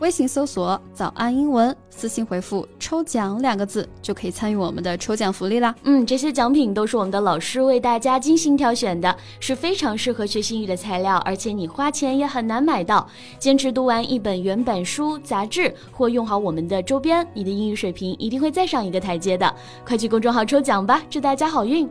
微信搜索“早安英文”，私信回复“抽奖”两个字，就可以参与我们的抽奖福利啦。嗯，这些奖品都是我们的老师为大家精心挑选的，是非常适合学英语的材料，而且你花钱也很难买到。坚持读完一本原版书、杂志，或用好我们的周边，你的英语水平一定会再上一个台阶的。快去公众号抽奖吧，祝大家好运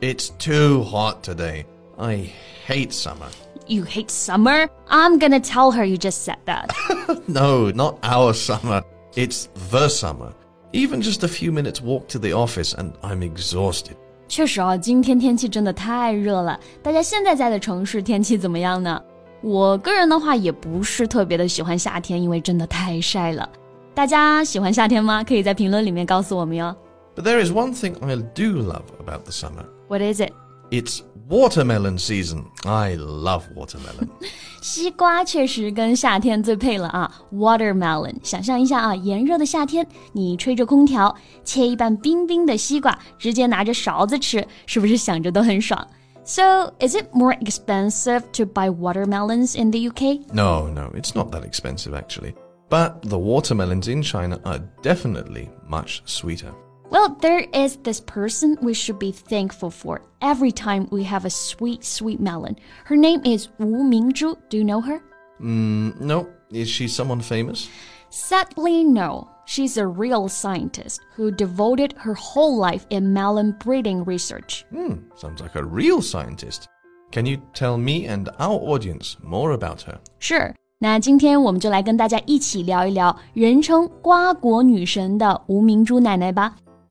！It's too hot today. I hate summer. You hate summer? I'm gonna tell her you just said that. no, not our summer. It's the summer. Even just a few minutes walk to the office and I'm exhausted. 确实啊，今天天气真的太热了。大家现在在的城市天气怎么样呢？我个人的话也不是特别的喜欢夏天，因为真的太晒了。大家喜欢夏天吗？可以在评论里面告诉我们哟。But there is one thing I do love about the summer. What is it? It's watermelon season. I love watermelon. 西瓜确实跟夏天最配了啊！Watermelon，想象一下啊，炎热的夏天，你吹着空调，切一半冰冰的西瓜，直接拿着勺子吃，是不是想着都很爽？So, is it more expensive to buy watermelons in the UK? No, no, it's not that expensive actually. But the watermelons in China are definitely much sweeter. Well, there is this person we should be thankful for every time we have a sweet, sweet melon. Her name is Wu Mingzhu. Do you know her? Mm, no. Is she someone famous? Sadly, no. She's a real scientist who devoted her whole life in melon breeding research. Hmm, sounds like a real scientist. Can you tell me and our audience more about her? Sure. 那今天我们就来跟大家一起聊一聊人称“瓜果女神”的吴明珠奶奶吧。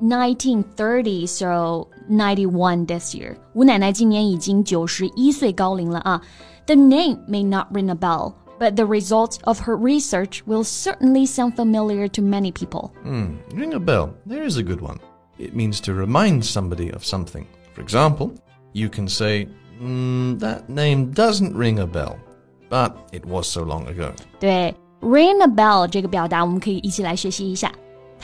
1930, so 91 this year. 吴奶奶今年已经九十一岁高龄了啊。The name may not ring a bell, but the results of her research will certainly sound familiar to many people. Mm, ring a bell. There is a good one. It means to remind somebody of something. For example, you can say, mm, that name doesn't ring a bell, but it was so long ago. 对，ring a bell 这个表达，我们可以一起来学习一下。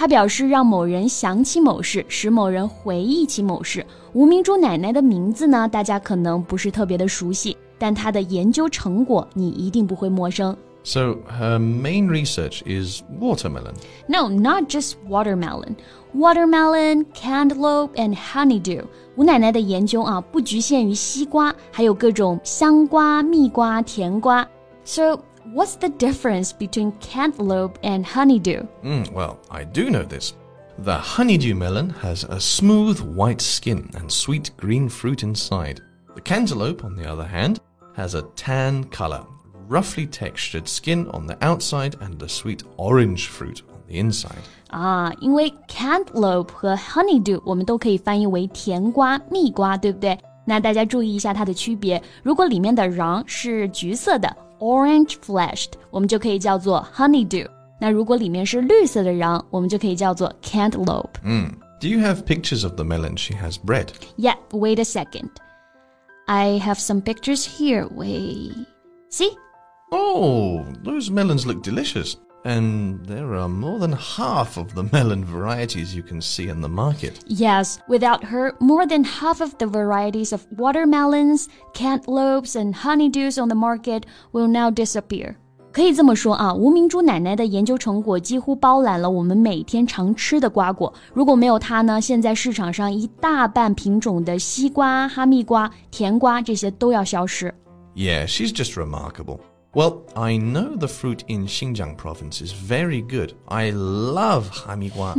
它表示让某人想起某事，使某人回忆起某事。吴明珠奶奶的名字呢，大家可能不是特别的熟悉，但她的研究成果你一定不会陌生。So her main research is watermelon. No, not just watermelon. Watermelon, cantaloupe, and honeydew. 吴奶奶的研究啊，不局限于西瓜，还有各种香瓜、蜜瓜、甜瓜。So What's the difference between cantaloupe and honeydew? Mm, well, I do know this. The honeydew melon has a smooth white skin and sweet green fruit inside. The cantaloupe, on the other hand, has a tan color, roughly textured skin on the outside and a sweet orange fruit on the inside. 啊，因为 cantaloupe 和 honeydew 我们都可以翻译为甜瓜、蜜瓜，对不对？那大家注意一下它的区别。如果里面的瓤是橘色的 orange fleshed，我们就可以叫做 honeydew。那如果里面是绿色的瓤，我们就可以叫做 cantaloupe。嗯，Do you have pictures of the melon she has bred? Yeah, wait a second. I have some pictures here. Wait. See? Oh, those melons look delicious. And there are more than half of the melon varieties you can see in the market. Yes, without her, more than half of the varieties of watermelons, cantaloupes, and honeydews on the market will now disappear. 可以这么说啊，吴明珠奶奶的研究成果几乎包揽了我们每天常吃的瓜果。如果没有它呢，现在市场上一大半品种的西瓜、哈密瓜、甜瓜这些都要消失。Yeah, she's just remarkable. Well, I know the fruit in Xinjiang province is very good. I love 哈密瓜。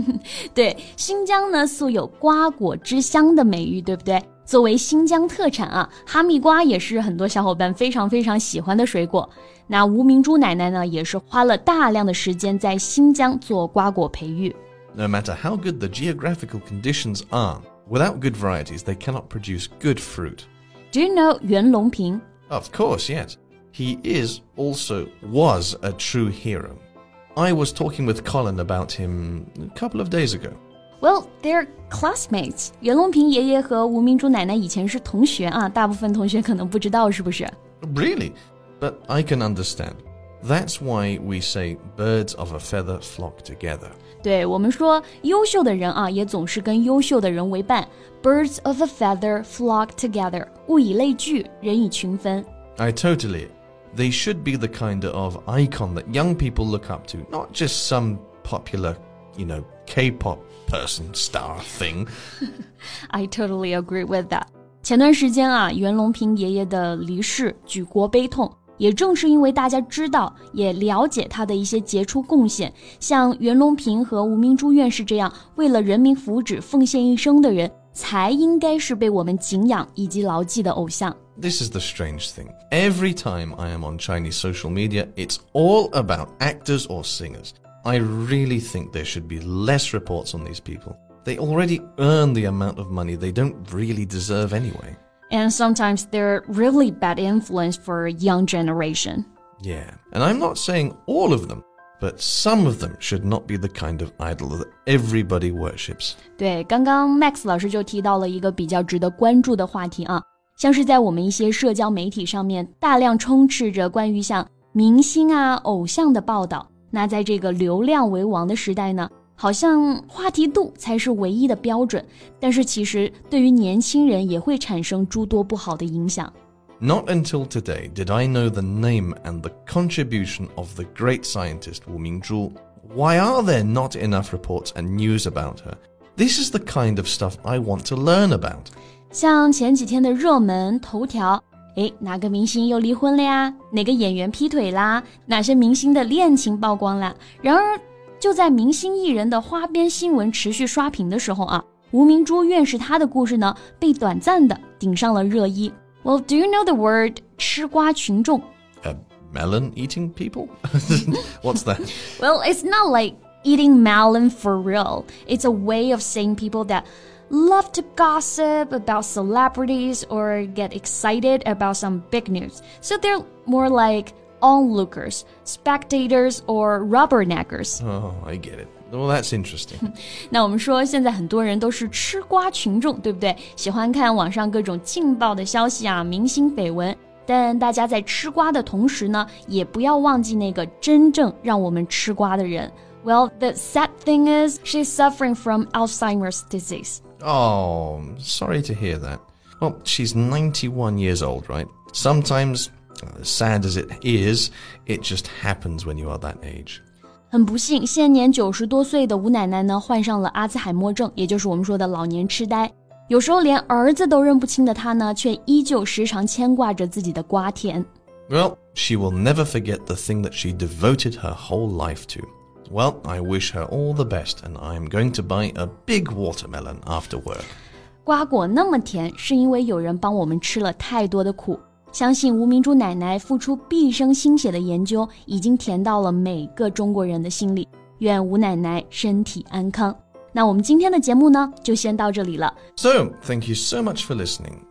对，新疆呢素有瓜果之乡的美誉，对不对？作为新疆特产啊，哈密瓜也是很多小伙伴非常非常喜欢的水果。那吴明珠奶奶呢，也是花了大量的时间在新疆做瓜果培育。No matter how good the geographical conditions are, without good varieties, they cannot produce good fruit. Do you know Yuan Longping? Of course, yes. He is also was a true hero. I was talking with Colin about him a couple of days ago. Well, they're classmates. 袁隆平爷爷和吴明珠奶奶以前是同学啊，大部分同学可能不知道，是不是？ Really? But I can understand. That's why we say birds of a feather flock together. 对我们说，优秀的人啊，也总是跟优秀的人为伴。Birds of a feather flock together，物以类聚，人以群分。 I totally. They should be the kind of icon that young people look up to, not just some popular, you know, K-pop person star thing. I totally agree with that. 前段时间啊，袁隆平爷爷的离世，举国悲痛。也正是因为大家知道，也了解他的一些杰出贡献，像袁隆平和吴明珠院士这样为了人民福祉奉献一生的人，才应该是被我们敬仰以及牢记的偶像。 This is the strange thing. Every time I am on Chinese social media, it's all about actors or singers. I really think there should be less reports on these people. They already earn the amount of money they don't really deserve anyway. And sometimes they're really bad influence for a young generation. Yeah, and I'm not saying all of them, but some of them should not be the kind of idol that everybody worships. 对，刚刚 Max 老师就提到了一个比较值得关注的话题啊， 像是在我们一些社交媒体上面，大量充斥着关于像明星啊、偶像的报道。那在这个流量为王的时代呢，好像话题度才是唯一的标准，但是其实对于年轻人也会产生诸多不好的影响。 Not until today did I know the name and the contribution of the great scientist Wu Mingzhu. Why are there not enough reports and news about her? This is the kind of stuff I want to learn about. 像前几天的热门头条，诶，哪个明星又离婚了呀？哪个演员劈腿啦？哪些明星的恋情曝光啦？然而，就在明星艺人的花边新闻持续刷屏的时候啊，吴明珠院士她的故事呢，被短暂的顶上了热议。Well, do you know the word 吃瓜群众？ Uh, melon eating people? What's that? Well, it's not like eating melon for real. It's a way of saying people that love to gossip about celebrities or get excited about some big news. So they're more like onlookers, spectators, or rubberneckers. Oh, I get it. Well, that's interesting. 那我们说，现在很多人都是吃瓜群众，对不对？喜欢看网上各种劲爆的消息啊，明星绯闻。但大家在吃瓜的同时呢，也不要忘记那个真正让我们吃瓜的人。Well, the sad thing is, she's suffering from Alzheimer's disease. Oh, sorry to hear that. Well, she's 91 years old, right? Sometimes, uh, as sad as it is, it just happens when you are that age. 很不幸，现年九十多岁的吴奶奶呢，患上了阿兹海默症，也就是我们说的老年痴呆。有时候连儿子都认不清的她呢，却依旧时常牵挂着自己的瓜田。 Well, she will never forget the thing that she devoted her whole life to. Well, I wish her all the best, and I'm going to buy a big watermelon after work. 瓜果那么甜，是因为有人帮我们吃了太多的苦。相信吴明珠奶奶付出毕生心血的研究，已经甜到了每个中国人的心里。愿吴奶奶身体安康。那我们今天的节目呢，就先到这里了。 So, thank you so much for listening.